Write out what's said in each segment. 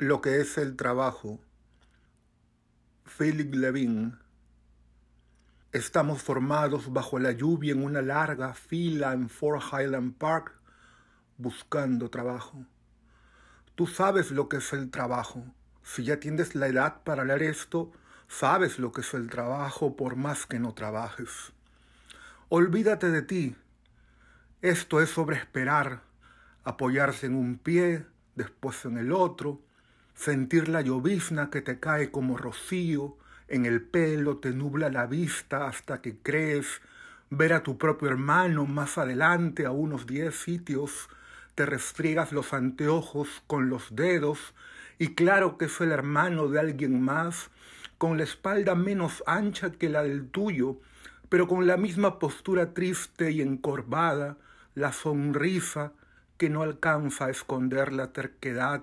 Lo que es el trabajo. Philip Levin. Estamos formados bajo la lluvia en una larga fila en Fort Highland Park buscando trabajo. Tú sabes lo que es el trabajo. Si ya tienes la edad para leer esto, sabes lo que es el trabajo por más que no trabajes. Olvídate de ti. Esto es sobre esperar, apoyarse en un pie, después en el otro, sentir la llovizna que te cae como rocío, en el pelo te nubla la vista hasta que crees ver a tu propio hermano más adelante a unos diez sitios, te restriegas los anteojos con los dedos y claro que es el hermano de alguien más, con la espalda menos ancha que la del tuyo, pero con la misma postura triste y encorvada, la sonrisa que no alcanza a esconder la terquedad,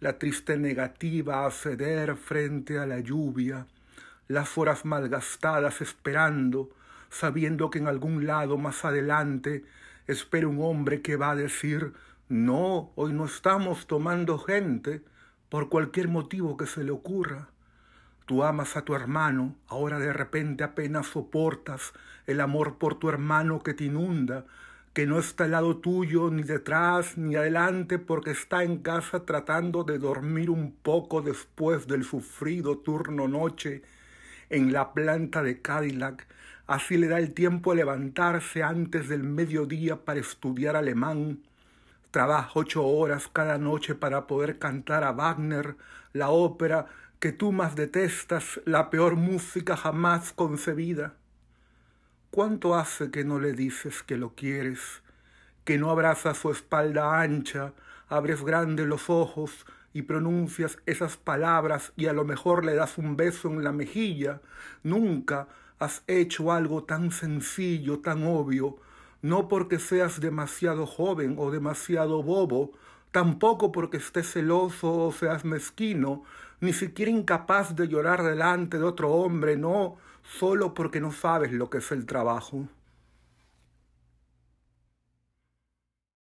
la triste negativa a ceder frente a la lluvia, las horas malgastadas esperando, sabiendo que en algún lado más adelante espera un hombre que va a decir no, hoy no estamos tomando gente, por cualquier motivo que se le ocurra. Tú amas a tu hermano, ahora de repente apenas soportas el amor por tu hermano que te inunda, que no está al lado tuyo, ni detrás, ni adelante, porque está en casa tratando de dormir un poco después del sufrido turno noche en la planta de Cadillac. Así le da el tiempo a levantarse antes del mediodía para estudiar alemán. Trabaja ocho horas cada noche para poder cantar a Wagner, la ópera que tú más detestas, la peor música jamás concebida. ¿Cuánto hace que no le dices que lo quieres, que no abrazas su espalda ancha, abres grandes los ojos y pronuncias esas palabras y a lo mejor le das un beso en la mejilla? Nunca has hecho algo tan sencillo, tan obvio, no porque seas demasiado joven o demasiado bobo, tampoco porque estés celoso o seas mezquino, ni siquiera incapaz de llorar delante de otro hombre, no, solo porque no sabes lo que es el trabajo.